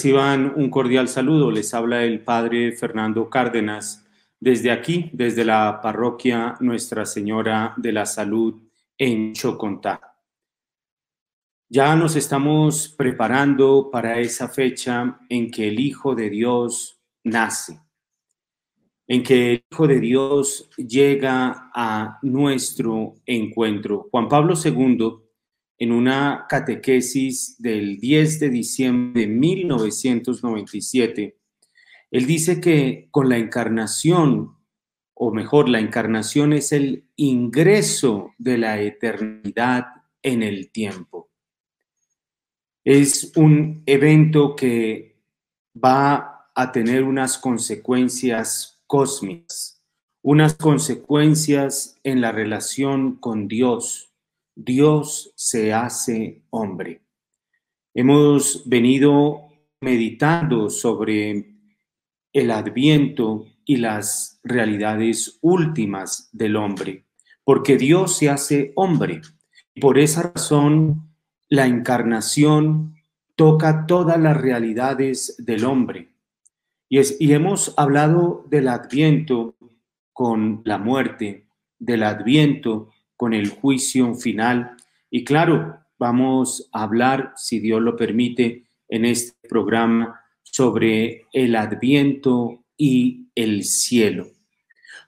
Reciban un cordial saludo. Les habla el Padre Fernando Cárdenas desde aquí, desde la parroquia Nuestra Señora de la Salud en Chocontá. Ya nos estamos preparando para esa fecha en que el Hijo de Dios nace, en que el Hijo de Dios llega a nuestro encuentro. Juan Pablo II, en una catequesis del 10 de diciembre de 1997, él dice que con la encarnación, o mejor, la encarnación es el ingreso de la eternidad en el tiempo. Es un evento que va a tener unas consecuencias cósmicas, unas consecuencias en la relación con Dios. Dios se hace hombre. Hemos venido meditando sobre el adviento y las realidades últimas del hombre, porque Dios se hace hombre. Y por esa razón, la encarnación toca todas las realidades del hombre. Y, hemos hablado del adviento con la muerte, del adviento con el juicio final. Y claro, vamos a hablar, si Dios lo permite, en este programa sobre el adviento y el cielo.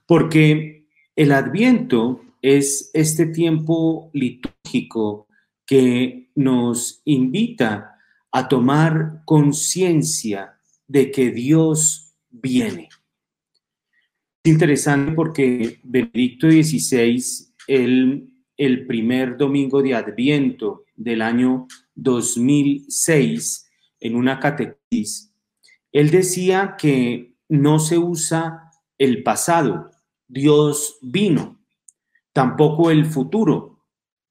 Porque el adviento es este tiempo litúrgico que nos invita a tomar conciencia de que Dios viene. Es interesante porque Benedicto XVI, el, primer domingo de Adviento del año 2006, en una catequesis, él decía que no se usa el pasado, Dios vino, tampoco el futuro,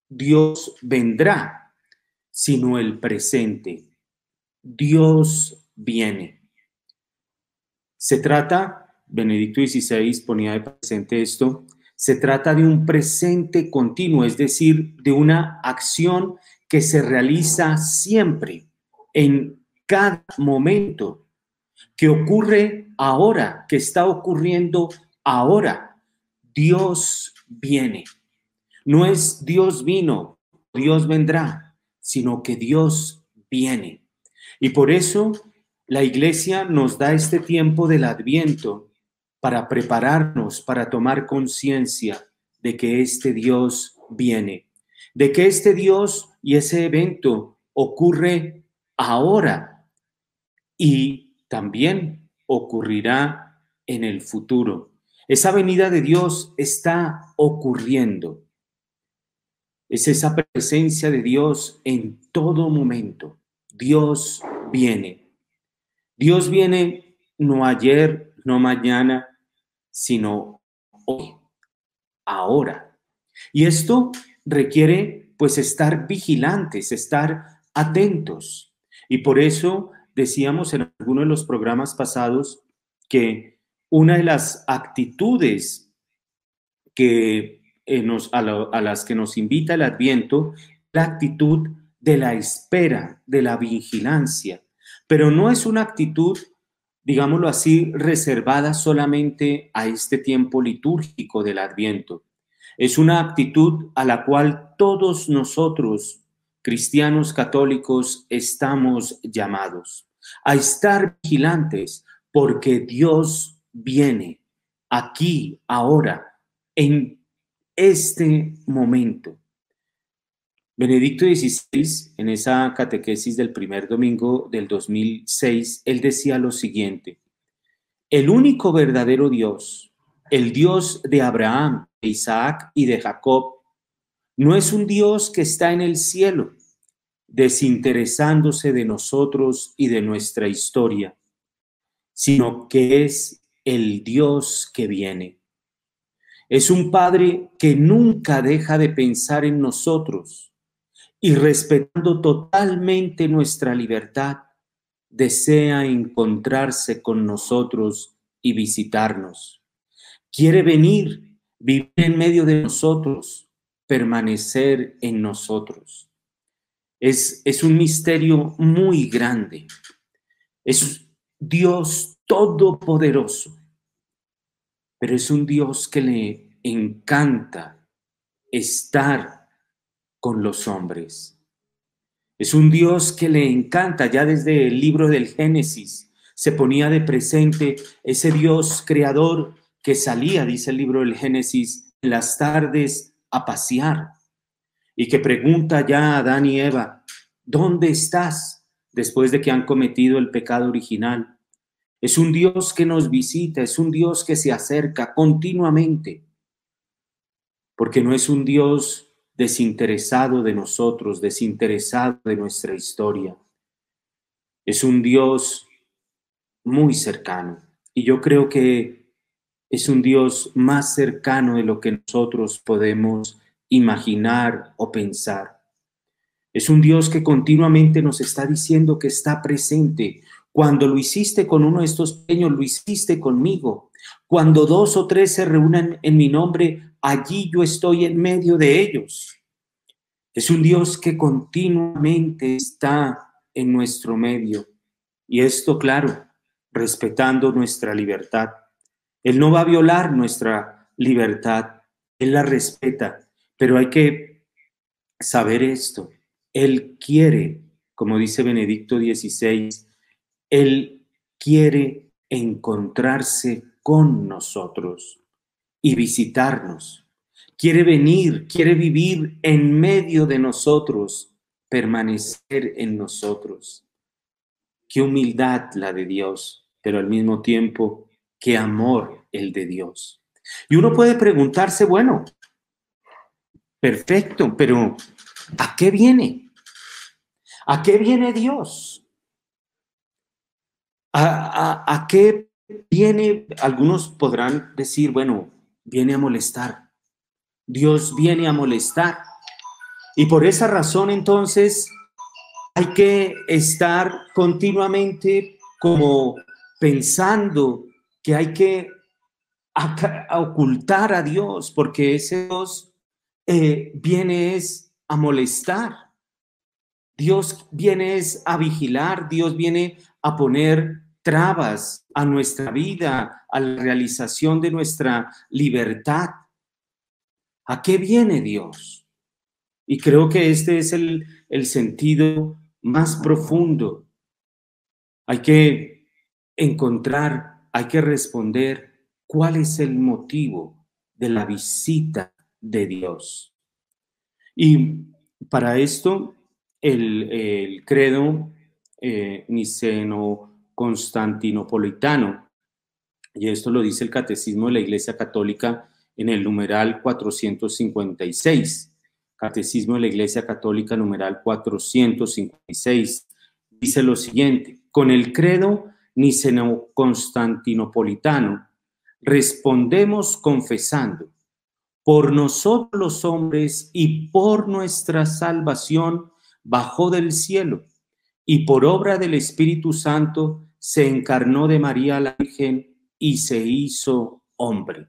Dios vendrá, sino el presente. Dios viene. Se trata, Benedicto XVI ponía de presente esto, se trata de un presente continuo, es decir, de una acción que se realiza siempre, en cada momento, que ocurre ahora, que está ocurriendo ahora. Dios viene. No es Dios vino, Dios vendrá, sino que Dios viene. Y por eso la iglesia nos da este tiempo del adviento para prepararnos, para tomar conciencia de que este Dios viene, de que este Dios y ese evento ocurre ahora y también ocurrirá en el futuro. Esa venida de Dios está ocurriendo. Es esa presencia de Dios en todo momento. Dios viene. Dios viene no ayer, no mañana, sino hoy, ahora. Y esto requiere pues estar vigilantes, estar atentos. Y por eso decíamos en alguno de los programas pasados que una de las actitudes que eh, nos, a, a las que nos invita el Adviento, la actitud de la espera, de la vigilancia, pero no es una actitud, digámoslo así, reservada solamente a este tiempo litúrgico del Adviento. Es una actitud a la cual todos nosotros, cristianos católicos, estamos llamados a estar vigilantes porque Dios viene aquí, ahora, en este momento. Benedicto XVI, en esa catequesis del primer domingo del 2006, él decía lo siguiente, el único verdadero Dios, el Dios de Abraham, de Isaac y de Jacob, no es un Dios que está en el cielo, desinteresándose de nosotros y de nuestra historia, sino que es el Dios que viene. Es un Padre que nunca deja de pensar en nosotros y respetando totalmente nuestra libertad, desea encontrarse con nosotros y visitarnos. Quiere venir, vivir en medio de nosotros, permanecer en nosotros. Es, es un misterio muy grande. Es Dios todopoderoso, pero es un Dios que le encanta estar con los hombres. Es un Dios que le encanta, ya desde el libro del Génesis se ponía de presente ese Dios creador que salía, dice el libro del Génesis, en las tardes a pasear y que pregunta ya a Adán y Eva, ¿dónde estás? Después de que han cometido el pecado original. Es un Dios que nos visita, es un Dios que se acerca continuamente, porque no es un Dios desinteresado de nosotros, desinteresado de nuestra historia. Es un Dios muy cercano. Y yo creo que es un Dios más cercano de lo que nosotros podemos imaginar o pensar. Es un Dios que continuamente nos está diciendo que está presente, cuando lo hiciste con uno de estos pequeños, lo hiciste conmigo. Cuando dos o tres se reúnan en mi nombre, allí yo estoy en medio de ellos. Es un Dios que continuamente está en nuestro medio. Y esto, claro, respetando nuestra libertad. Él no va a violar nuestra libertad, Él la respeta, pero hay que saber esto. Él quiere, como dice Benedicto XVI, él quiere encontrarse con nosotros y visitarnos. Quiere venir, quiere vivir en medio de nosotros, permanecer en nosotros. Qué humildad la de Dios, pero al mismo tiempo, qué amor el de Dios. Y uno puede preguntarse, bueno, perfecto, pero ¿a qué viene? ¿A qué viene Dios? ¿A, qué viene? Algunos podrán decir, bueno, viene a molestar. Dios viene a molestar. Y por esa razón entonces hay que estar continuamente como pensando que hay que ocultar a Dios, porque ese Dios eh, viene es a molestar. Dios viene es a vigilar, Dios viene a poner trabas a nuestra vida, a la realización de nuestra libertad. ¿A qué viene Dios? Y creo que este es el, el sentido más profundo. Hay que encontrar, hay que responder cuál es el motivo de la visita de Dios. Y para esto, el, el credo eh, niceno-constantinopolitano, y esto lo dice el Catecismo de la Iglesia Católica en el numeral 456. Catecismo de la Iglesia Católica, numeral 456, dice lo siguiente, con el credo niceno-constantinopolitano, respondemos confesando, por nosotros los hombres y por nuestra salvación bajó del cielo y por obra del Espíritu Santo se encarnó de María la Virgen y se hizo hombre.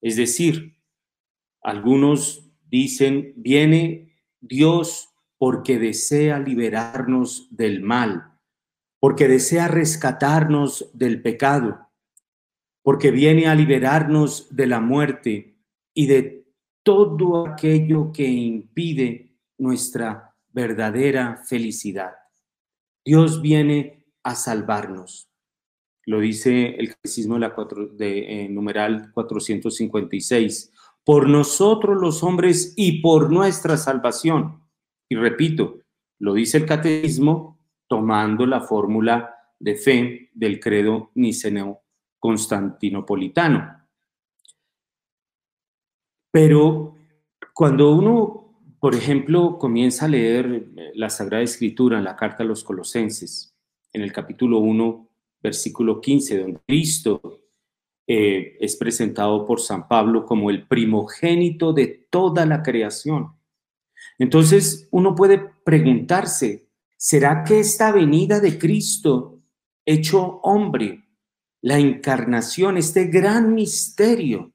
Es decir, Algunos dicen, viene Dios porque desea liberarnos del mal, porque desea rescatarnos del pecado, porque viene a liberarnos de la muerte y de todo aquello que impide nuestra verdadera felicidad. Dios viene a salvarnos. Lo dice el catecismo de, la de eh, numeral 456. Por nosotros los hombres y por nuestra salvación. Y repito, lo dice el catecismo tomando la fórmula de fe del credo niceno constantinopolitano. Pero cuando uno, por ejemplo, comienza a leer la Sagrada Escritura la carta a los Colosenses, en el capítulo 1, versículo 15, donde Cristo eh, es presentado por San Pablo como el primogénito de toda la creación. Entonces uno puede preguntarse, ¿será que esta venida de Cristo hecho hombre, la encarnación, este gran misterio,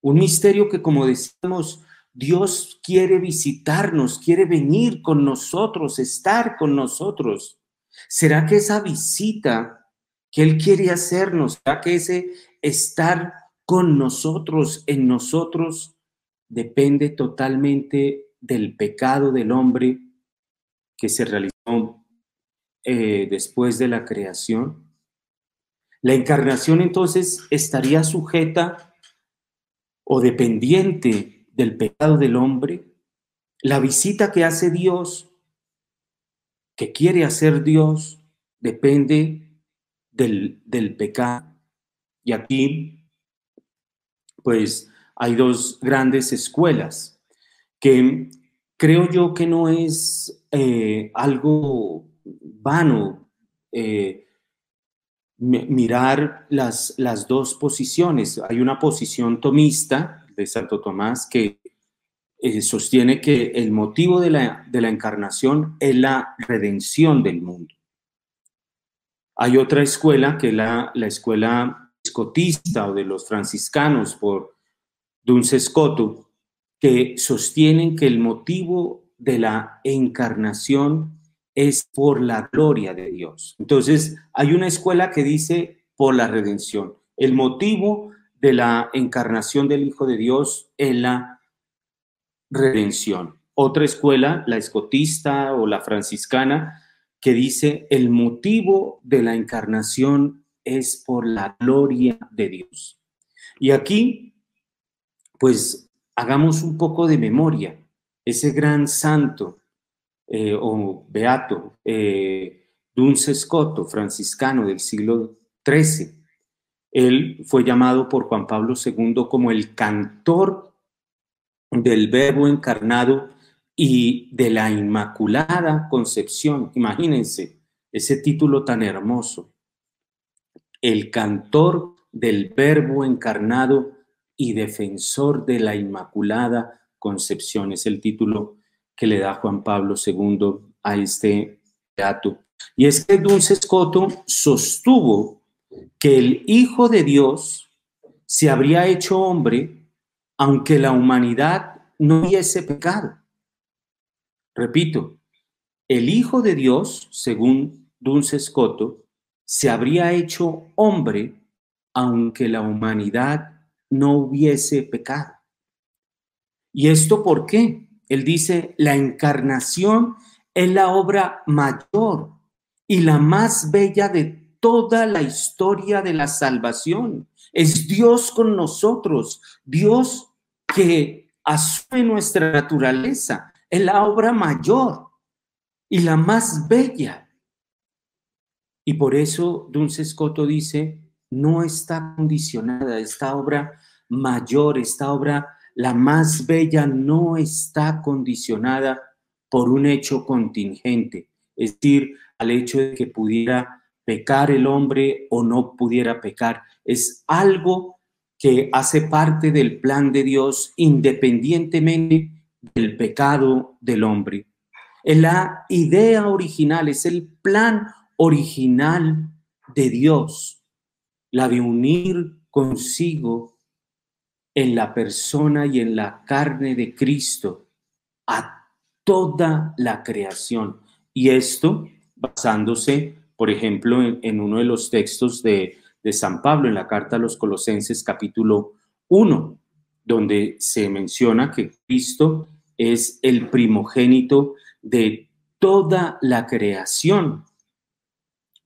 un misterio que como decíamos, Dios quiere visitarnos, quiere venir con nosotros, estar con nosotros. ¿Será que esa visita que Él quiere hacernos, será que ese estar con nosotros, en nosotros, depende totalmente del pecado del hombre que se realizó eh, después de la creación? La encarnación entonces estaría sujeta o dependiente del pecado del hombre. La visita que hace Dios que quiere hacer Dios depende del, del pecado. Y aquí, pues, hay dos grandes escuelas que creo yo que no es eh, algo vano eh, mirar las, las dos posiciones. Hay una posición tomista de Santo Tomás que eh, sostiene que el motivo de la, de la encarnación es la redención del mundo. Hay otra escuela, que es la, la escuela escotista o de los franciscanos por Duns Scoto, que sostienen que el motivo de la encarnación es por la gloria de Dios. Entonces, hay una escuela que dice por la redención. El motivo de la encarnación del Hijo de Dios es la redención. Otra escuela, la escotista o la franciscana, que dice el motivo de la encarnación es por la gloria de Dios. Y aquí, pues, hagamos un poco de memoria. Ese gran santo eh, o beato, eh, Scoto, franciscano del siglo XIII, él fue llamado por Juan Pablo II como el cantor del Verbo encarnado y de la Inmaculada Concepción. Imagínense ese título tan hermoso. El cantor del Verbo encarnado y defensor de la Inmaculada Concepción. Es el título que le da Juan Pablo II a este teatro. Y es que Dulce Escoto sostuvo que el Hijo de Dios se habría hecho hombre aunque la humanidad no hubiese pecado. Repito, el Hijo de Dios, según Duns Scoto, se habría hecho hombre aunque la humanidad no hubiese pecado. ¿Y esto por qué? Él dice, la encarnación es la obra mayor y la más bella de toda la historia de la salvación. Es Dios con nosotros, Dios que asume nuestra naturaleza, es la obra mayor y la más bella. Y por eso Duns Scoto dice, no está condicionada, esta obra mayor, esta obra la más bella no está condicionada por un hecho contingente, es decir, al hecho de que pudiera pecar el hombre o no pudiera pecar. Es algo que hace parte del plan de Dios independientemente del pecado del hombre. Es la idea original, es el plan original de Dios, la de unir consigo en la persona y en la carne de Cristo a toda la creación. Y esto basándose, por ejemplo, en, uno de los textos de, de San Pablo, en la carta a los Colosenses capítulo 1, donde se menciona que Cristo es el primogénito de toda la creación.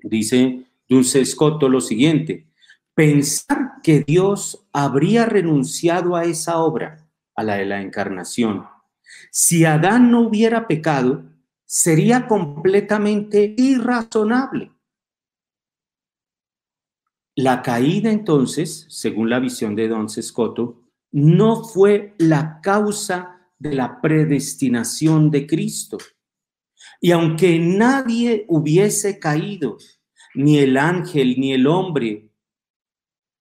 Dice Dulce Scotto lo siguiente, pensar que Dios habría renunciado a esa obra, a la de la encarnación, si Adán no hubiera pecado, sería completamente irrazonable. La caída entonces, según la visión de Don Scotto, no fue la causa de la predestinación de Cristo. Y aunque nadie hubiese caído, ni el ángel ni el hombre,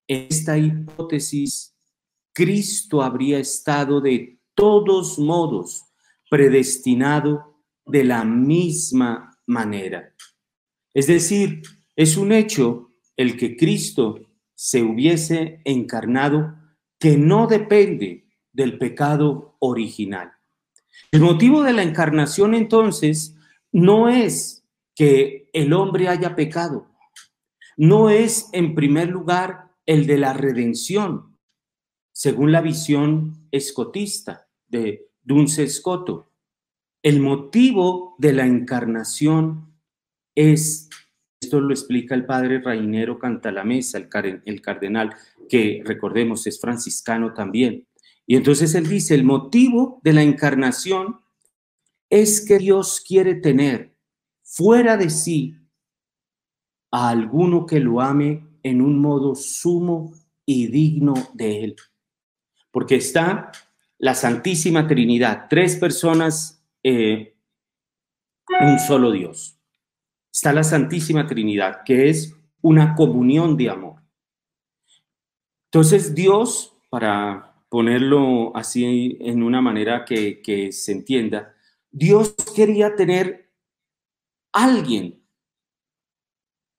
en esta hipótesis, Cristo habría estado de todos modos predestinado de la misma manera. Es decir, es un hecho el que Cristo se hubiese encarnado que no depende del pecado original. El motivo de la encarnación entonces no es que el hombre haya pecado, no es en primer lugar el de la redención, según la visión escotista de Dunce Escoto. El motivo de la encarnación es, esto lo explica el padre Rainero Cantalamesa, el, el cardenal, que recordemos es franciscano también. Y entonces él dice, el motivo de la encarnación es que Dios quiere tener fuera de sí a alguno que lo ame en un modo sumo y digno de él. Porque está la Santísima Trinidad, tres personas, eh, un solo Dios. Está la Santísima Trinidad, que es una comunión de amor. Entonces Dios, para ponerlo así en una manera que, se entienda, Dios quería tener alguien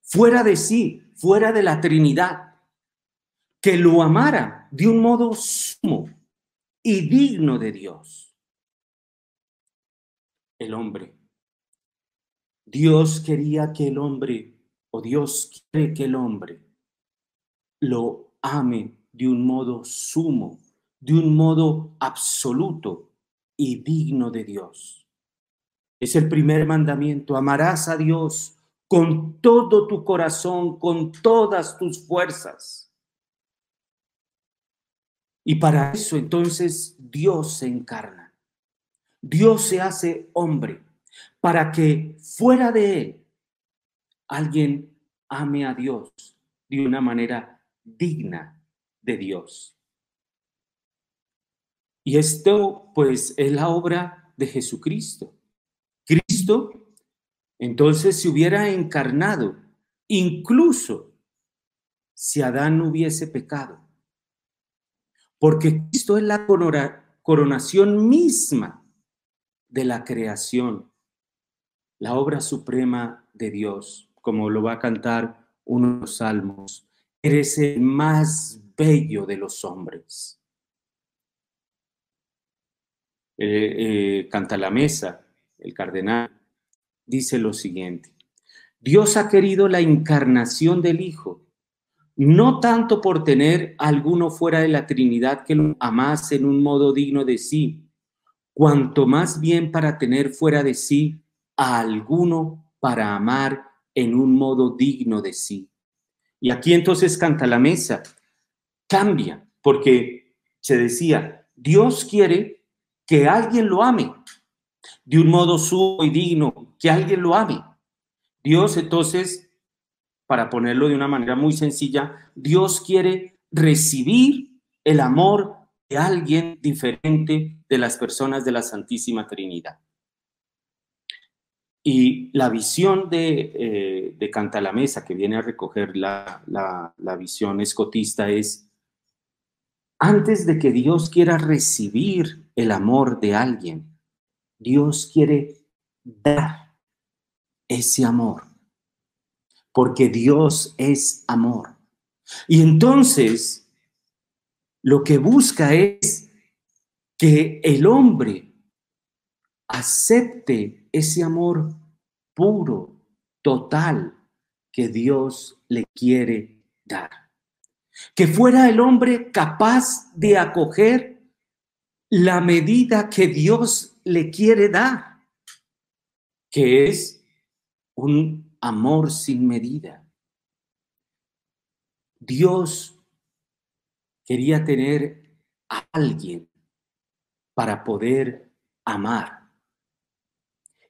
fuera de sí, fuera de la Trinidad, que lo amara de un modo sumo y digno de Dios. El hombre. Dios quería que el hombre, o Dios quiere que el hombre, lo ame de un modo sumo, de un modo absoluto y digno de Dios. Es el primer mandamiento, amarás a Dios con todo tu corazón, con todas tus fuerzas. Y para eso entonces Dios se encarna. Dios se hace hombre para que fuera de él alguien ame a Dios de una manera digna de Dios. Y esto pues es la obra de Jesucristo. Cristo entonces se hubiera encarnado incluso si Adán hubiese pecado. Porque Cristo es la coronación misma de la creación, la obra suprema de Dios, como lo va a cantar uno de los salmos. Eres el más bello de los hombres. Eh, eh, canta la mesa, el cardenal, dice lo siguiente. Dios ha querido la encarnación del Hijo, no tanto por tener alguno fuera de la Trinidad que lo amase en un modo digno de sí, cuanto más bien para tener fuera de sí a alguno para amar en un modo digno de sí. Y aquí entonces canta la mesa, cambia, porque se decía, Dios quiere que alguien lo ame de un modo suyo y digno, que alguien lo ame. Dios entonces, para ponerlo de una manera muy sencilla, Dios quiere recibir el amor de alguien diferente de las personas de la Santísima Trinidad. Y la visión de, eh, de Canta la Mesa, que viene a recoger la, la visión escotista, es antes de que Dios quiera recibir el amor de alguien, Dios quiere dar ese amor, porque Dios es amor. Y entonces, lo que busca es que el hombre acepte ese amor puro, total, que Dios le quiere dar. Que fuera el hombre capaz de acoger la medida que Dios le quiere dar, que es un amor sin medida. Dios quería tener a alguien para poder amar.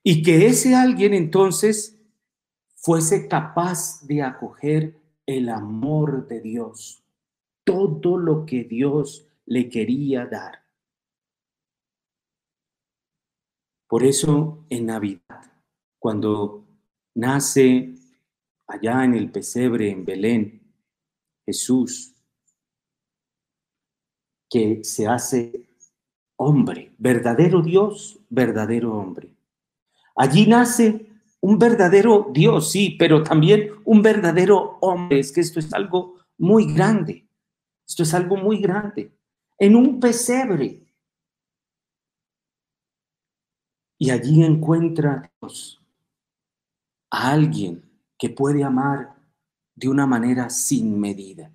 Y que ese alguien entonces fuese capaz de acoger el amor de Dios, todo lo que Dios le quería dar. Por eso en Navidad, cuando nace allá en el pesebre en Belén, Jesús, que se hace hombre, verdadero Dios, verdadero hombre. Allí nace un verdadero Dios, sí, pero también un verdadero hombre. Es que esto es algo muy grande. Esto es algo muy grande. En un pesebre. Y allí encuentra Dios a alguien que puede amar de una manera sin medida.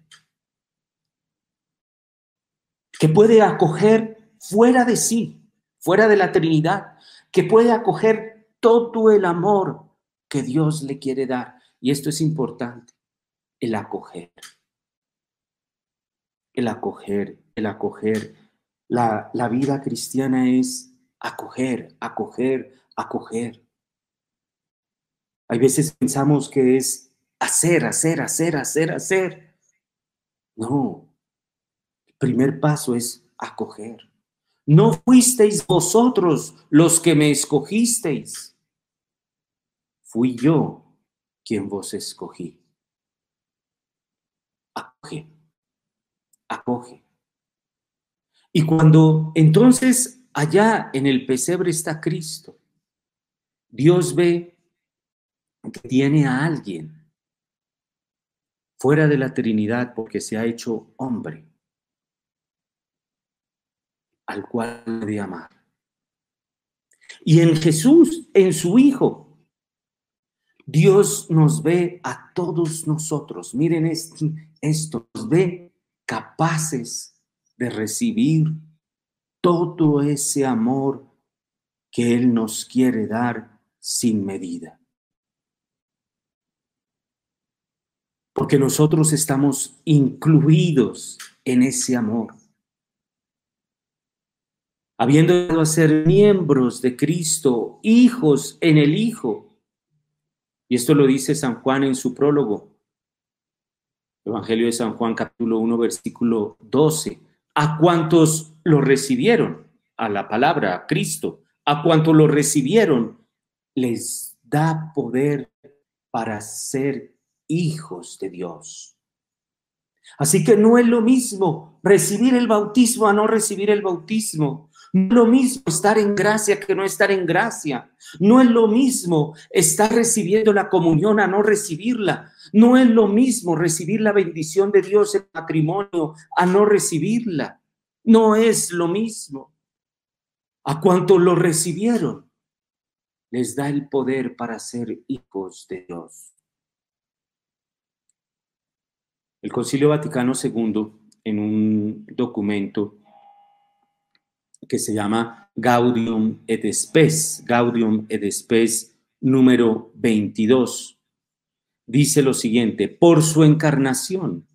Que puede acoger fuera de sí, fuera de la Trinidad, que puede acoger todo el amor que Dios le quiere dar. Y esto es importante, el acoger. El acoger, el acoger. La, la vida cristiana es acoger, acoger, acoger. Hay veces pensamos que es hacer, hacer, hacer, hacer, hacer. No, el primer paso es acoger. No fuisteis vosotros los que me escogisteis fui yo quien vos escogí. Acoge, acoge. Y cuando entonces allá en el pesebre está Cristo, Dios ve que tiene a alguien fuera de la Trinidad porque se ha hecho hombre, al cual de amar. Y en Jesús, en su Hijo, Dios nos ve a todos nosotros, miren esto, nos ve capaces de recibir todo ese amor que Él nos quiere dar sin medida. Porque nosotros estamos incluidos en ese amor. Habiendo de ser miembros de Cristo, hijos en el Hijo, y esto lo dice San Juan en su prólogo. Evangelio de San Juan capítulo 1 versículo 12. A cuantos lo recibieron, a la palabra, a Cristo, a cuantos lo recibieron, les da poder para ser hijos de Dios. Así que no es lo mismo recibir el bautismo a no recibir el bautismo. No es lo mismo estar en gracia que no estar en gracia. No es lo mismo estar recibiendo la comunión a no recibirla. No es lo mismo recibir la bendición de Dios en matrimonio a no recibirla. No es lo mismo. A cuanto lo recibieron, les da el poder para ser hijos de Dios. El Concilio Vaticano II, en un documento, que se llama Gaudium et Spes, Gaudium et Spes número 22. Dice lo siguiente, por su encarnación,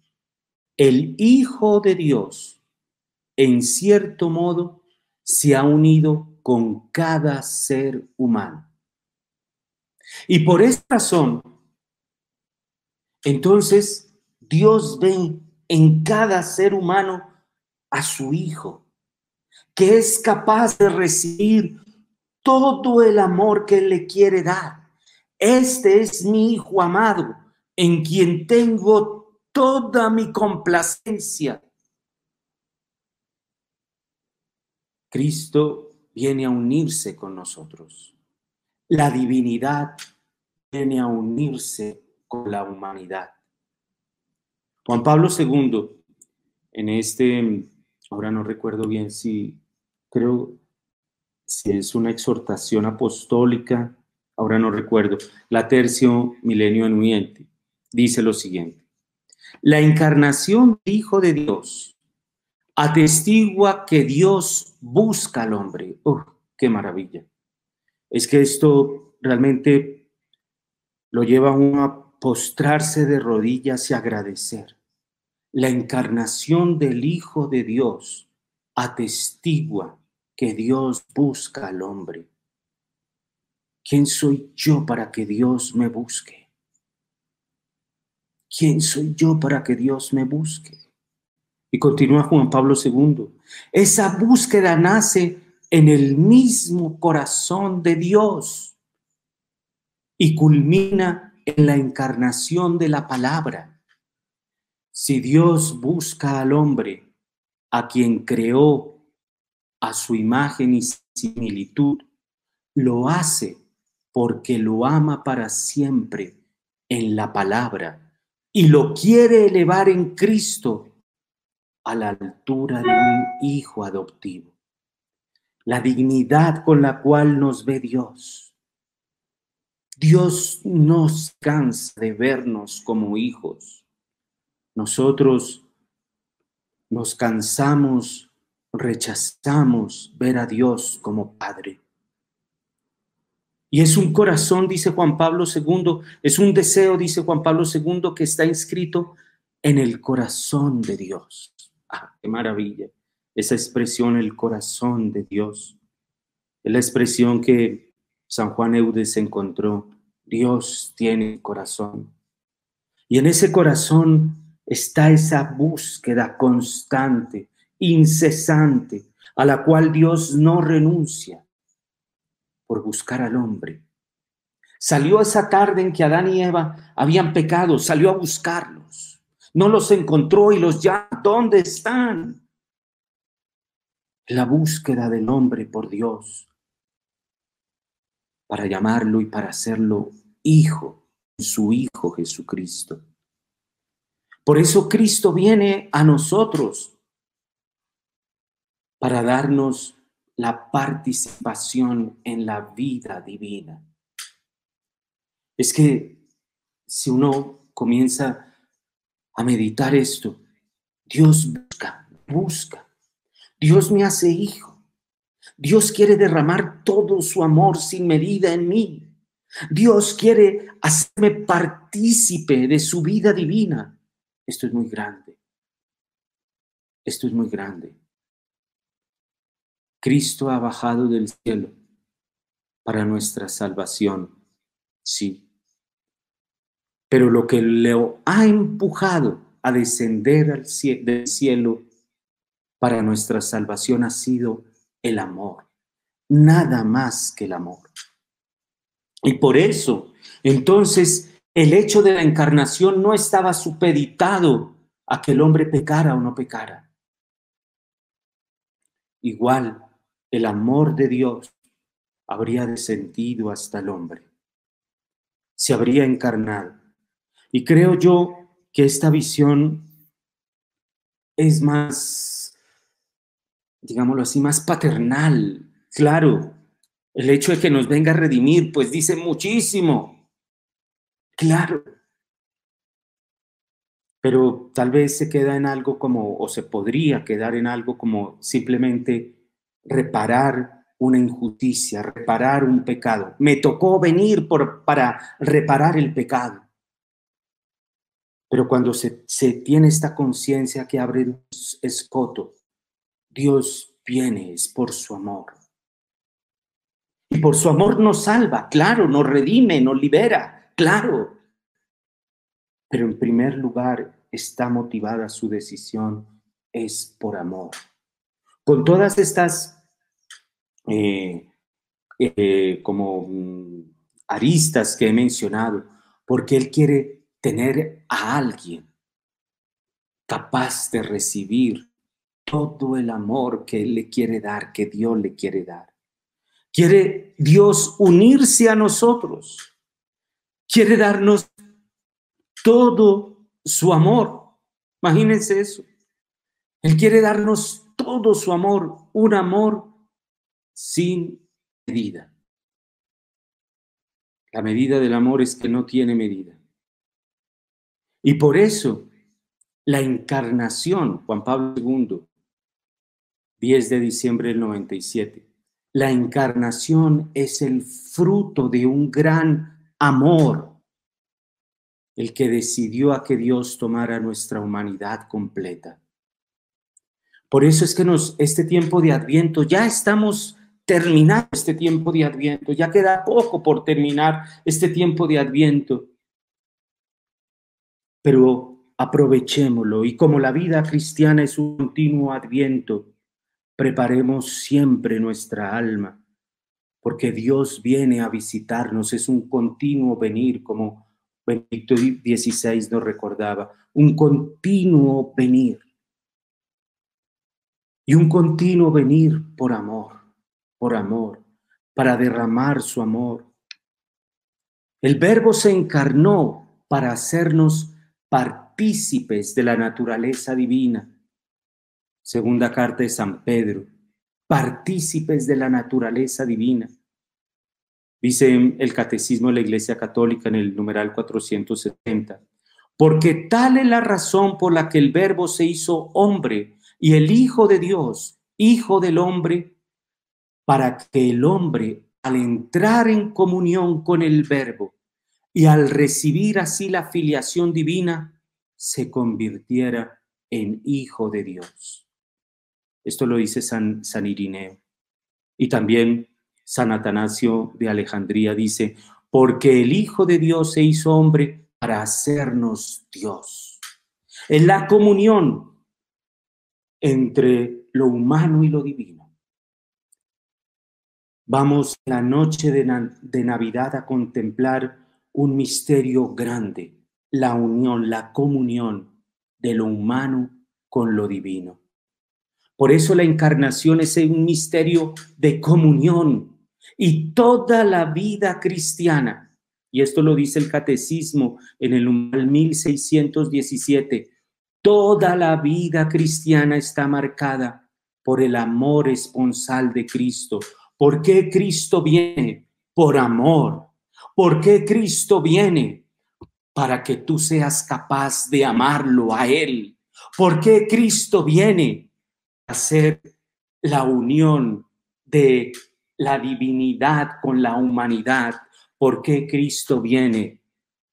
el Hijo de Dios, en cierto modo, se ha unido con cada ser humano. Y por esta razón, entonces, Dios ve en cada ser humano a su Hijo que es capaz de recibir todo el amor que le quiere dar. Este es mi Hijo amado, en quien tengo toda mi complacencia. Cristo viene a unirse con nosotros. La divinidad viene a unirse con la humanidad. Juan Pablo II, en este ahora no recuerdo bien si, creo, si es una exhortación apostólica, ahora no recuerdo, la tercio milenio anuente, dice lo siguiente. La encarnación del Hijo de Dios atestigua que Dios busca al hombre. ¡Oh, qué maravilla! Es que esto realmente lo lleva a uno a postrarse de rodillas y agradecer. La encarnación del Hijo de Dios atestigua que Dios busca al hombre. ¿Quién soy yo para que Dios me busque? ¿Quién soy yo para que Dios me busque? Y continúa Juan Pablo II. Esa búsqueda nace en el mismo corazón de Dios y culmina en la encarnación de la palabra. Si Dios busca al hombre, a quien creó a su imagen y similitud, lo hace porque lo ama para siempre en la palabra y lo quiere elevar en Cristo a la altura de un hijo adoptivo. La dignidad con la cual nos ve Dios. Dios nos cansa de vernos como hijos. Nosotros nos cansamos, rechazamos ver a Dios como Padre. Y es un corazón, dice Juan Pablo II, es un deseo, dice Juan Pablo II, que está inscrito en el corazón de Dios. Ah, qué maravilla. Esa expresión, el corazón de Dios. Es la expresión que San Juan Eudes encontró. Dios tiene corazón. Y en ese corazón está esa búsqueda constante, incesante, a la cual Dios no renuncia por buscar al hombre. Salió esa tarde en que Adán y Eva habían pecado, salió a buscarlos. No los encontró y los ya, ¿dónde están? La búsqueda del hombre por Dios para llamarlo y para hacerlo hijo, su Hijo Jesucristo. Por eso Cristo viene a nosotros para darnos la participación en la vida divina. Es que si uno comienza a meditar esto, Dios busca, busca. Dios me hace hijo. Dios quiere derramar todo su amor sin medida en mí. Dios quiere hacerme partícipe de su vida divina. Esto es muy grande. Esto es muy grande. Cristo ha bajado del cielo para nuestra salvación. Sí. Pero lo que le ha empujado a descender al del cielo para nuestra salvación ha sido el amor. Nada más que el amor. Y por eso, entonces, el hecho de la encarnación no estaba supeditado a que el hombre pecara o no pecara. Igual, el amor de Dios habría descendido hasta el hombre. Se habría encarnado y creo yo que esta visión es más, digámoslo así, más paternal. Claro, el hecho de que nos venga a redimir, pues dice muchísimo. Claro. Pero tal vez se queda en algo como, o se podría quedar en algo como simplemente reparar una injusticia, reparar un pecado. Me tocó venir por, para reparar el pecado. Pero cuando se, tiene esta conciencia que abre un escoto, Dios viene es por su amor. Y por su amor nos salva, claro, nos redime, nos libera, claro. Pero en primer lugar está motivada su decisión, es por amor. Con todas estas eh, eh, como mm, aristas que he mencionado, porque Él quiere tener a alguien capaz de recibir todo el amor que Él le quiere dar, que Dios le quiere dar. Quiere Dios unirse a nosotros. Quiere darnos todo su amor. Imagínense eso. Él quiere darnos todo su amor, un amor sin medida. La medida del amor es que no tiene medida. Y por eso la encarnación, Juan Pablo II, 10 de diciembre del 97, la encarnación es el fruto de un gran amor, el que decidió a que Dios tomara nuestra humanidad completa. Por eso es que nos, este tiempo de Adviento, ya estamos terminando este tiempo de Adviento, ya queda poco por terminar este tiempo de Adviento. Pero aprovechémoslo y como la vida cristiana es un continuo Adviento, preparemos siempre nuestra alma, porque Dios viene a visitarnos, es un continuo venir, como Benedicto XVI nos recordaba, un continuo venir. Y un continuo venir por amor, por amor, para derramar su amor. El verbo se encarnó para hacernos partícipes de la naturaleza divina Segunda carta de San Pedro, partícipes de la naturaleza divina. Dice el Catecismo de la Iglesia Católica en el numeral 470, porque tal es la razón por la que el Verbo se hizo hombre y el Hijo de Dios, Hijo del hombre, para que el hombre, al entrar en comunión con el Verbo y al recibir así la filiación divina, se convirtiera en Hijo de Dios. Esto lo dice San, San Irineo. Y también San Atanasio de Alejandría dice, porque el Hijo de Dios se hizo hombre para hacernos Dios. En la comunión entre lo humano y lo divino. Vamos la noche de, Navidad a contemplar un misterio grande, la unión, la comunión de lo humano con lo divino. Por eso la encarnación es un misterio de comunión y toda la vida cristiana, y esto lo dice el catecismo en el numeral 1617, toda la vida cristiana está marcada por el amor esponsal de Cristo. ¿Por qué Cristo viene? Por amor. ¿Por qué Cristo viene? Para que tú seas capaz de amarlo a Él. ¿Por qué Cristo viene? hacer la unión de la divinidad con la humanidad. ¿Por qué Cristo viene?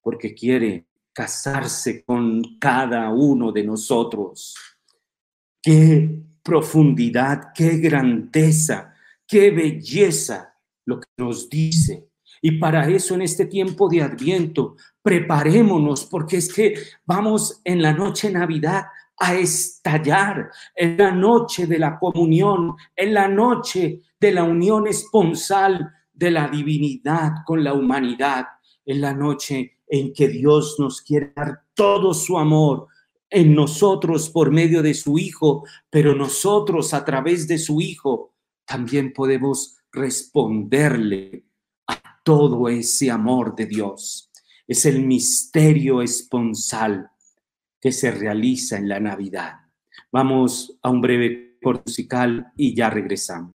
Porque quiere casarse con cada uno de nosotros. Qué profundidad, qué grandeza, qué belleza lo que nos dice. Y para eso en este tiempo de Adviento, preparémonos, porque es que vamos en la noche Navidad a estallar en la noche de la comunión, en la noche de la unión esponsal de la divinidad con la humanidad, en la noche en que Dios nos quiere dar todo su amor en nosotros por medio de su Hijo, pero nosotros a través de su Hijo también podemos responderle a todo ese amor de Dios. Es el misterio esponsal que se realiza en la Navidad. Vamos a un breve corto musical y ya regresamos.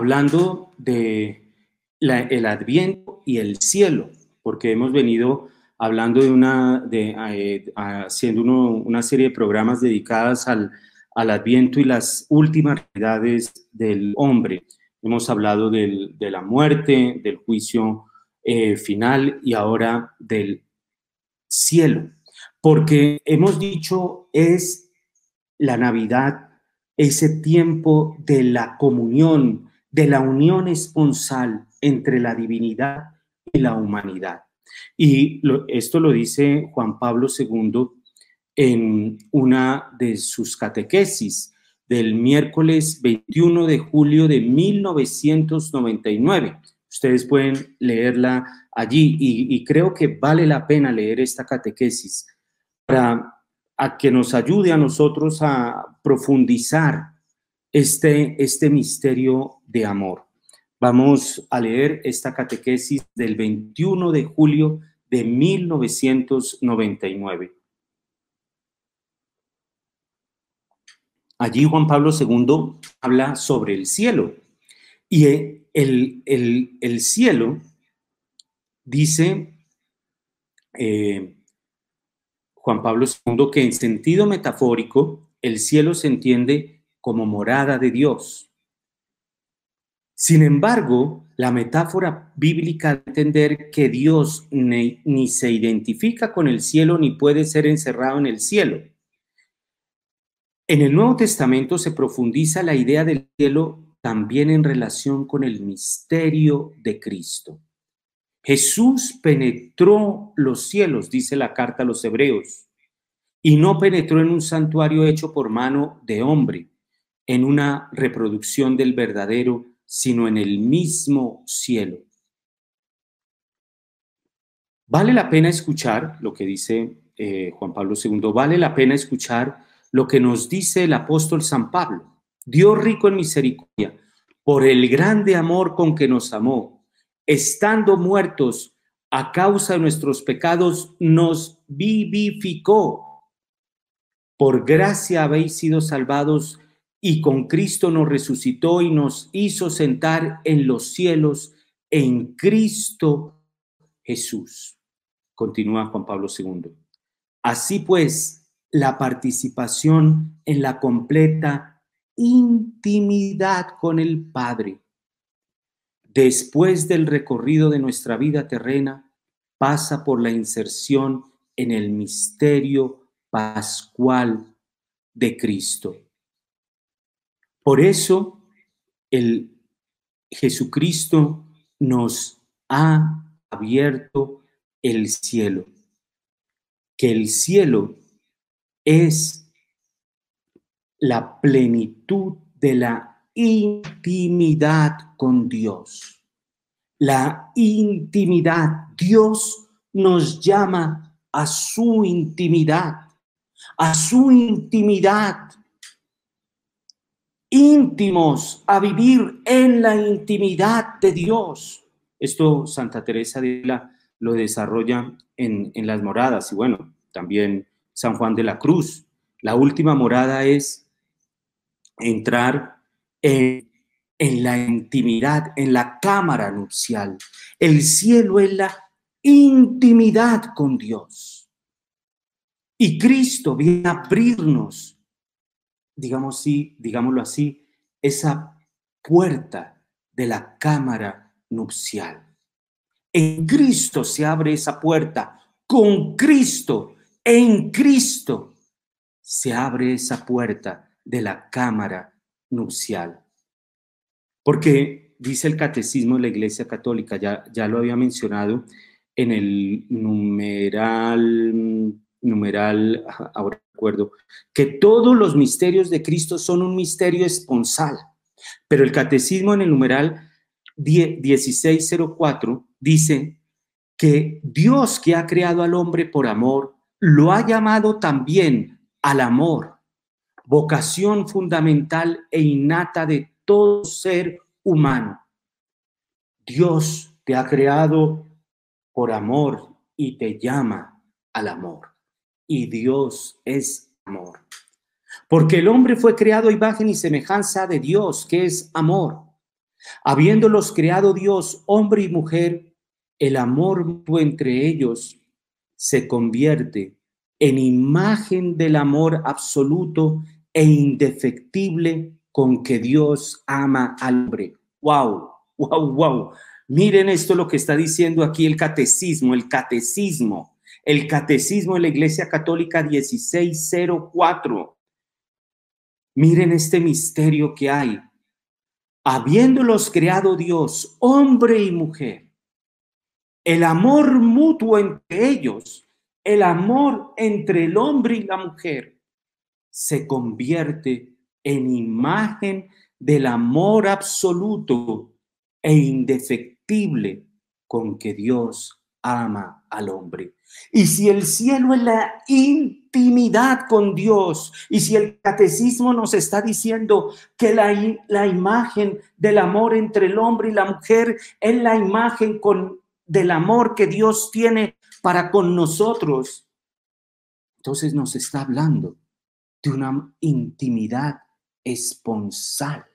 Hablando de el Adviento y el cielo, porque hemos venido hablando de una, de, eh, haciendo uno- una serie de programas dedicadas al, al Adviento y las últimas realidades del hombre. Hemos hablado del- de la muerte, del juicio eh, final y ahora del cielo, porque hemos dicho es la Navidad ese tiempo de la comunión, de la unión esponsal entre la divinidad y la humanidad. Y esto lo dice Juan Pablo II en una de sus catequesis del miércoles 21 de julio de 1999. Ustedes pueden leerla allí y, y creo que vale la pena leer esta catequesis para a que nos ayude a nosotros a profundizar este, este misterio de amor. Vamos a leer esta catequesis del 21 de julio de 1999. Allí Juan Pablo II habla sobre el cielo y el, el- el cielo dice eh, Juan Pablo II que en sentido metafórico el cielo se entiende como morada de Dios. Sin embargo, la metáfora bíblica de entender que Dios ni, ni se identifica con el cielo ni puede ser encerrado en el cielo. En el Nuevo Testamento se profundiza la idea del cielo también en relación con el misterio de Cristo. Jesús penetró los cielos, dice la carta a los hebreos, y no penetró en un santuario hecho por mano de hombre, en una reproducción del verdadero, sino en el mismo cielo. Vale la pena escuchar lo que dice eh, Juan Pablo II, vale la pena escuchar lo que nos dice el apóstol San Pablo. Dios rico en misericordia, por el grande amor con que nos amó, estando muertos a causa de nuestros pecados, nos vivificó. Por gracia habéis sido salvados y con Cristo nos resucitó y nos hizo sentar en los cielos en Cristo Jesús. Continúa Juan Pablo II. Así pues, la participación en la completa intimidad con el Padre, después del recorrido de nuestra vida terrena, pasa por la inserción en el misterio pascual de Cristo. Por eso, el Jesucristo nos ha abierto el cielo, que el cielo es la plenitud de la intimidad con Dios. La intimidad. Dios nos llama a su intimidad, a su intimidad. Íntimos, a vivir en la intimidad de Dios. Esto Santa Teresa de la lo desarrolla en, en las moradas y bueno, también San Juan de la Cruz La última morada es entrar en, en la intimidad, en la cámara nupcial. El cielo es la intimidad con Dios. Y Cristo viene a abrirnos, digamos así, digámoslo así, esa puerta de la cámara nupcial. En Cristo se abre esa puerta. Con Cristo, en Cristo, se abre esa puerta de la cámara nupcial. Porque dice el catecismo de la Iglesia Católica, ya, ya lo había mencionado en el numeral, numeral, ahora que todos los misterios de Cristo son un misterio esponsal. Pero el catecismo en el numeral 10 1604 dice que Dios que ha creado al hombre por amor, lo ha llamado también al amor, vocación fundamental e innata de todo ser humano. Dios te ha creado por amor y te llama al amor. Y Dios es amor. Porque el hombre fue creado imagen y semejanza de Dios, que es amor. Habiéndolos creado Dios, hombre y mujer, el amor entre ellos se convierte en imagen del amor absoluto e indefectible con que Dios ama al hombre. ¡Wow! ¡Wow! ¡Wow! Miren esto lo que está diciendo aquí el catecismo, el catecismo, el catecismo de la Iglesia Católica 1604. Miren este misterio que hay. Habiéndolos creado Dios, hombre y mujer, el amor mutuo entre ellos, el amor entre el hombre y la mujer, se convierte en imagen del amor absoluto e indefectible con que Dios ama al hombre. Y si el cielo es la intimidad con Dios, y si el catecismo nos está diciendo que la, la imagen del amor entre el hombre y la mujer es la imagen con, del amor que Dios tiene para con nosotros, entonces nos está hablando de una intimidad esponsal.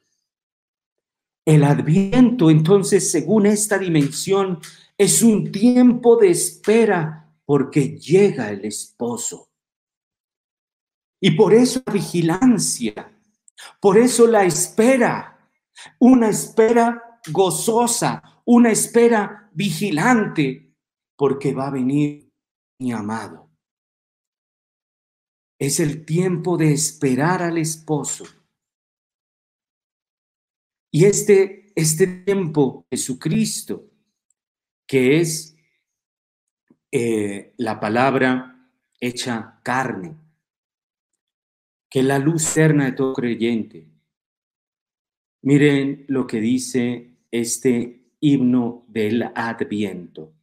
El adviento, entonces, según esta dimensión, es un tiempo de espera porque llega el esposo. Y por eso la vigilancia, por eso la espera, una espera gozosa, una espera vigilante, porque va a venir mi amado. Es el tiempo de esperar al esposo. Y este, este tiempo, Jesucristo, que es eh, la palabra hecha carne, que es la luz eterna de todo creyente. Miren lo que dice este himno del adviento.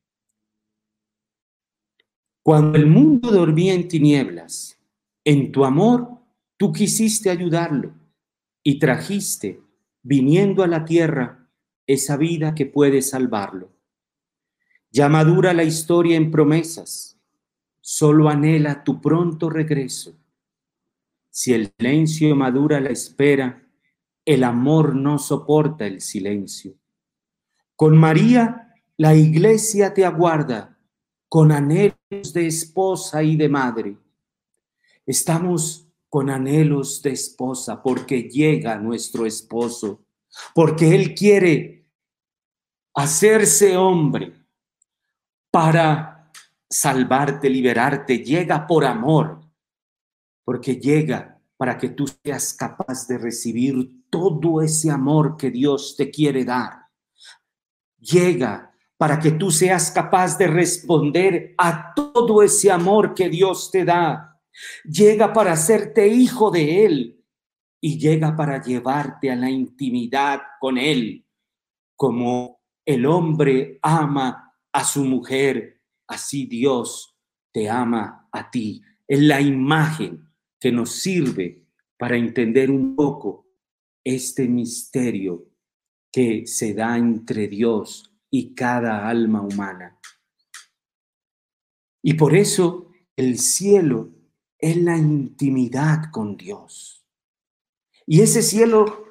Cuando el mundo dormía en tinieblas, en tu amor tú quisiste ayudarlo y trajiste, viniendo a la tierra, esa vida que puede salvarlo. Ya madura la historia en promesas, solo anhela tu pronto regreso. Si el silencio madura la espera, el amor no soporta el silencio. Con María, la iglesia te aguarda, con anhelos de esposa y de madre. Estamos con anhelos de esposa porque llega nuestro esposo, porque Él quiere hacerse hombre para salvarte, liberarte. Llega por amor, porque llega para que tú seas capaz de recibir todo ese amor que Dios te quiere dar. Llega para que tú seas capaz de responder a todo ese amor que Dios te da. Llega para hacerte hijo de Él y llega para llevarte a la intimidad con Él, como el hombre ama a su mujer, así Dios te ama a ti. Es la imagen que nos sirve para entender un poco este misterio que se da entre Dios y cada alma humana. Y por eso el cielo es la intimidad con Dios. Y ese cielo,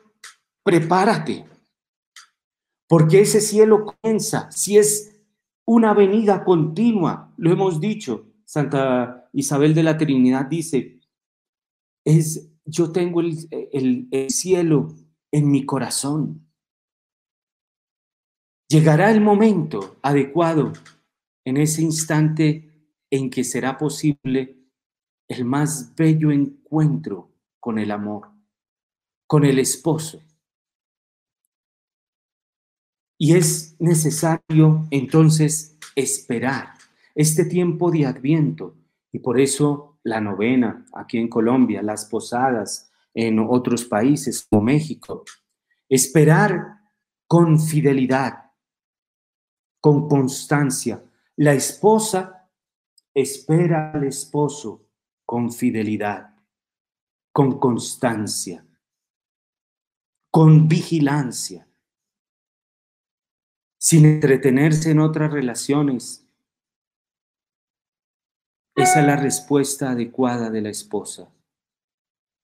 prepárate, porque ese cielo comienza, si es una venida continua, lo hemos dicho, Santa Isabel de la Trinidad dice, es, yo tengo el, el- el cielo en mi corazón. Llegará el momento adecuado en ese instante en que será posible el más bello encuentro con el amor, con el esposo. Y es necesario entonces esperar este tiempo de adviento y por eso la novena aquí en Colombia, las posadas en otros países como México. Esperar con fidelidad, con constancia. La esposa espera al esposo con fidelidad, con constancia, con vigilancia, sin entretenerse en otras relaciones. Esa es la respuesta adecuada de la esposa.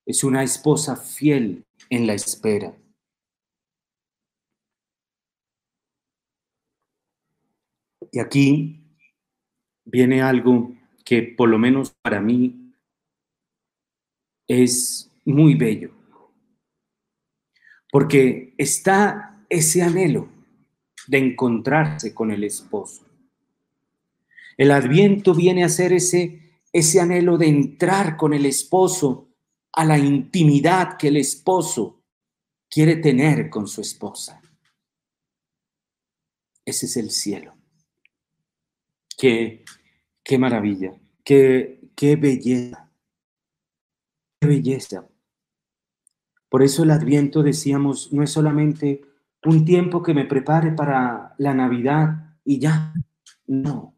Es una esposa fiel en la espera. Y aquí viene algo que por lo menos para mí es muy bello. Porque está ese anhelo de encontrarse con el esposo. El adviento viene a ser ese, ese anhelo de entrar con el esposo a la intimidad que el esposo quiere tener con su esposa. Ese es el cielo. Qué, qué maravilla, qué, qué belleza, qué belleza. Por eso el adviento, decíamos, no es solamente un tiempo que me prepare para la Navidad y ya. No.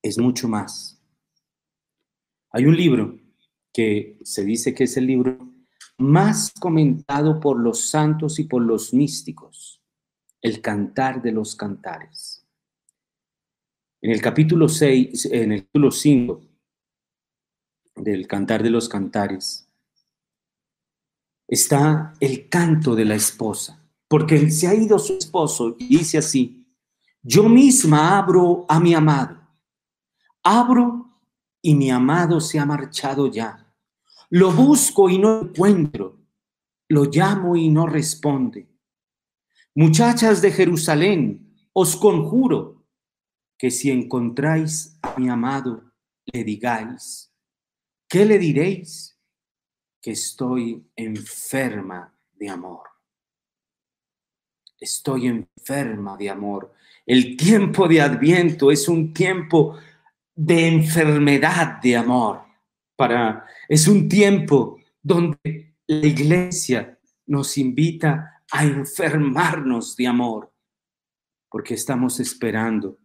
Es mucho más. Hay un libro que se dice que es el libro más comentado por los santos y por los místicos, el cantar de los cantares. En el capítulo 6, en el capítulo 5 del cantar de los cantares, está el canto de la esposa, porque se ha ido su esposo y dice así, yo misma abro a mi amado, abro y mi amado se ha marchado ya. Lo busco y no encuentro, lo llamo y no responde. Muchachas de Jerusalén, os conjuro que si encontráis a mi amado, le digáis, ¿qué le diréis? Que estoy enferma de amor. Estoy enferma de amor. El tiempo de Adviento es un tiempo de enfermedad de amor. Para, es un tiempo donde la iglesia nos invita a enfermarnos de amor, porque estamos esperando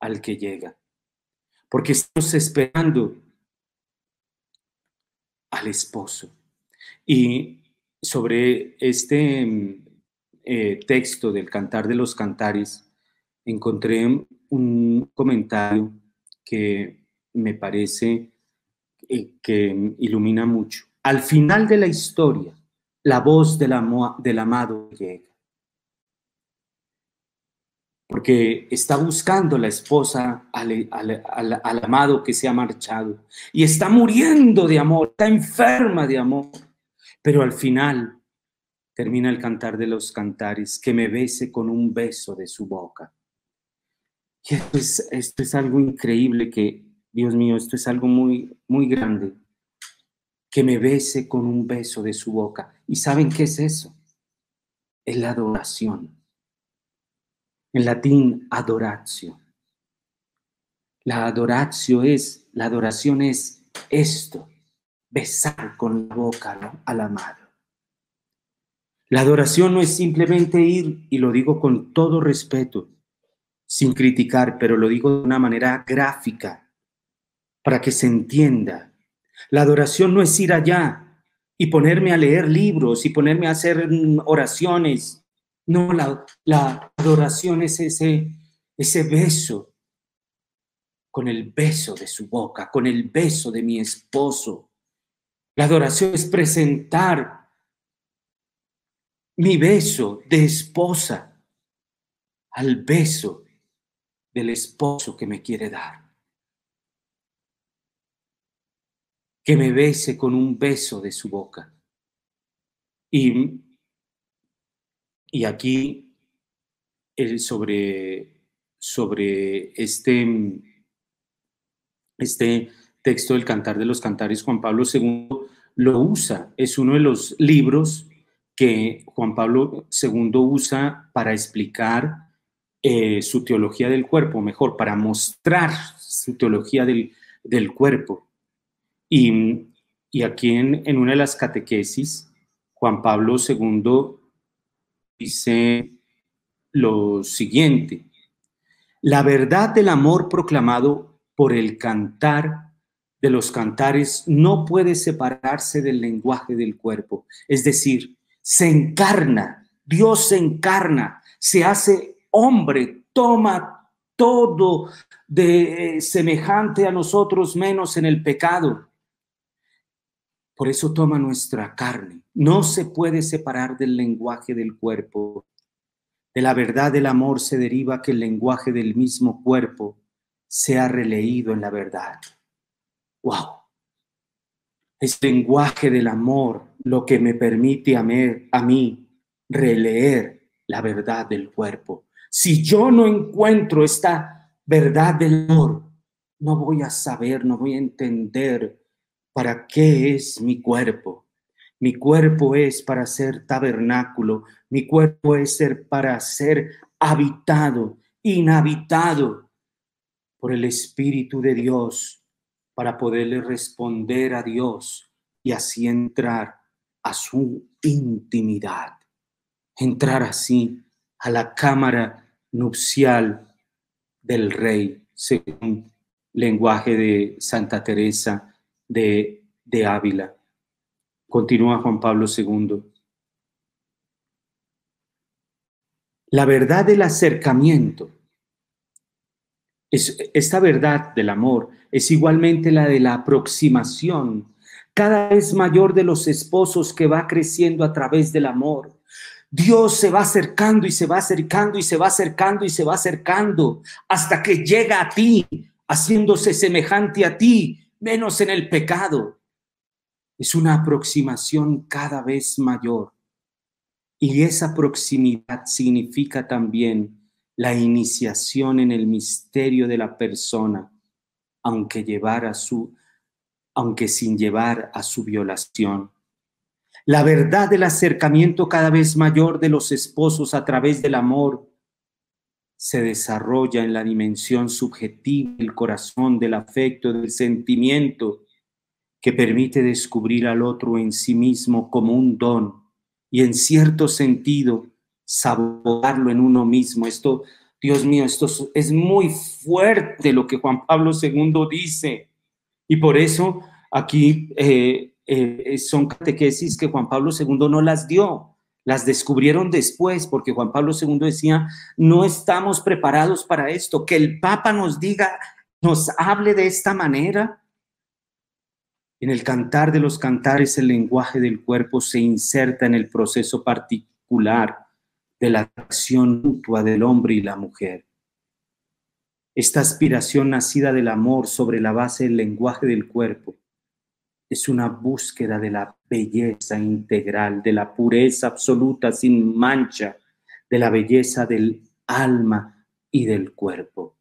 al que llega, porque estamos esperando al esposo. Y sobre este eh, texto del Cantar de los Cantares, encontré un comentario que me parece eh, que ilumina mucho. Al final de la historia, la voz del amado llega. Porque está buscando la esposa al, amado que se ha marchado. Y está muriendo de amor, está enferma de amor. Pero al final termina el cantar de los cantares, que me bese con un beso de su boca. Y esto es, esto es algo increíble que, Dios mío, esto es algo muy, muy grande. Que me bese con un beso de su boca. ¿Y saben qué es eso? Es la adoración. En latín, adoratio. La adoratio es, la adoración es esto, besar con la boca al amado. La adoración no es simplemente ir, y lo digo con todo respeto, sin criticar, pero lo digo de una manera gráfica, para que se entienda. La adoración no es ir allá y ponerme a leer libros y ponerme a hacer oraciones. No, la, la adoración es ese, ese beso con el beso de su boca, con el beso de mi esposo. La adoración es presentar mi beso de esposa al beso del esposo que me quiere dar. Que me bese con un beso de su boca. Y, y aquí sobre, sobre este, este texto del Cantar de los Cantares, Juan Pablo II lo usa. Es uno de los libros que Juan Pablo II usa para explicar eh, su teología del cuerpo, mejor, para mostrar su teología del, del cuerpo. Y, y aquí en, una de las catequesis, Juan Pablo II dice lo siguiente, la verdad del amor proclamado por el cantar de los cantares no puede separarse del lenguaje del cuerpo, es decir, se encarna, Dios se encarna, se hace hombre, toma todo de semejante a nosotros menos en el pecado. Por eso toma nuestra carne. No se puede separar del lenguaje del cuerpo. De la verdad del amor se deriva que el lenguaje del mismo cuerpo sea releído en la verdad. ¡Wow! Es lenguaje del amor lo que me permite a a mí releer la verdad del cuerpo. Si yo no encuentro esta verdad del amor, no voy a saber, no voy a entender para qué es mi cuerpo. Mi cuerpo es para ser tabernáculo, mi cuerpo es ser para ser habitado, inhabitado por el Espíritu de Dios para poderle responder a Dios y así entrar a su intimidad, entrar así a la cámara nupcial del rey, según lenguaje de Santa Teresa de, de Ávila. Continúa Juan Pablo II. La verdad del acercamiento es, esta verdad del amor es igualmente la de la aproximación, cada vez mayor de los esposos que va creciendo a través del amor. Dios se va acercando y se va acercando y se va acercando y se va acercando hasta que llega a ti, haciéndose semejante a ti, menos en el pecado. Es una aproximación cada vez mayor. Y esa proximidad significa también la iniciación en el misterio de la persona, aunque llevar a su aunque sin llevar a su violación. La verdad del acercamiento cada vez mayor de los esposos a través del amor se desarrolla en la dimensión subjetiva del corazón, del afecto, del sentimiento, que permite descubrir al otro en sí mismo como un don y en cierto sentido saborearlo en uno mismo. Esto, Dios mío, esto es muy fuerte lo que Juan Pablo II dice. Y por eso aquí eh, eh, son catequesis que Juan Pablo II no las dio, las descubrieron después, porque Juan Pablo II decía, no estamos preparados para esto, que el Papa nos diga, nos hable de esta manera. En el cantar de los cantares, el lenguaje del cuerpo se inserta en el proceso particular de la acción mutua del hombre y la mujer. Esta aspiración nacida del amor sobre la base del lenguaje del cuerpo es una búsqueda de la belleza integral, de la pureza absoluta sin mancha, de la belleza del alma y del cuerpo.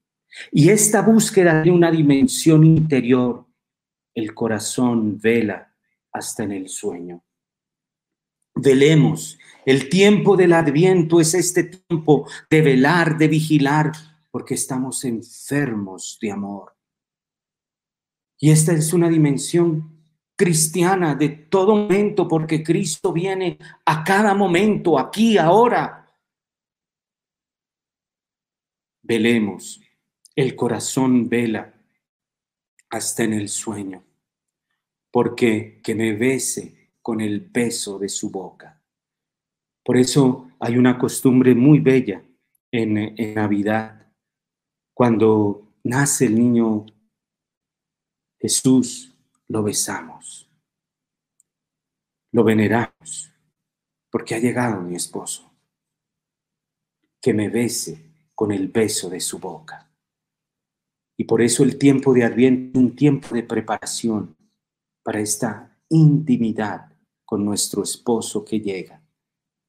Y esta búsqueda de una dimensión interior, el corazón vela hasta en el sueño. Velemos. El tiempo del adviento es este tiempo de velar, de vigilar, porque estamos enfermos de amor. Y esta es una dimensión cristiana de todo momento, porque Cristo viene a cada momento, aquí, ahora. Velemos. El corazón vela hasta en el sueño, porque que me bese con el beso de su boca. Por eso hay una costumbre muy bella en, Navidad, cuando nace el niño Jesús, lo besamos, lo veneramos, porque ha llegado mi esposo, que me bese con el beso de su boca. Y por eso el tiempo de Adviento es un tiempo de preparación para esta intimidad con nuestro esposo que llega,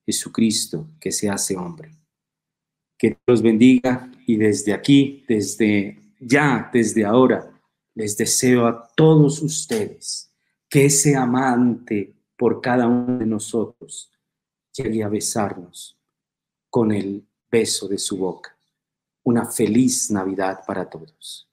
Jesucristo que se hace hombre. Que Dios bendiga y desde aquí, desde ya, desde ahora, les deseo a todos ustedes que ese amante por cada uno de nosotros llegue a besarnos con el beso de su boca. Una feliz Navidad para todos.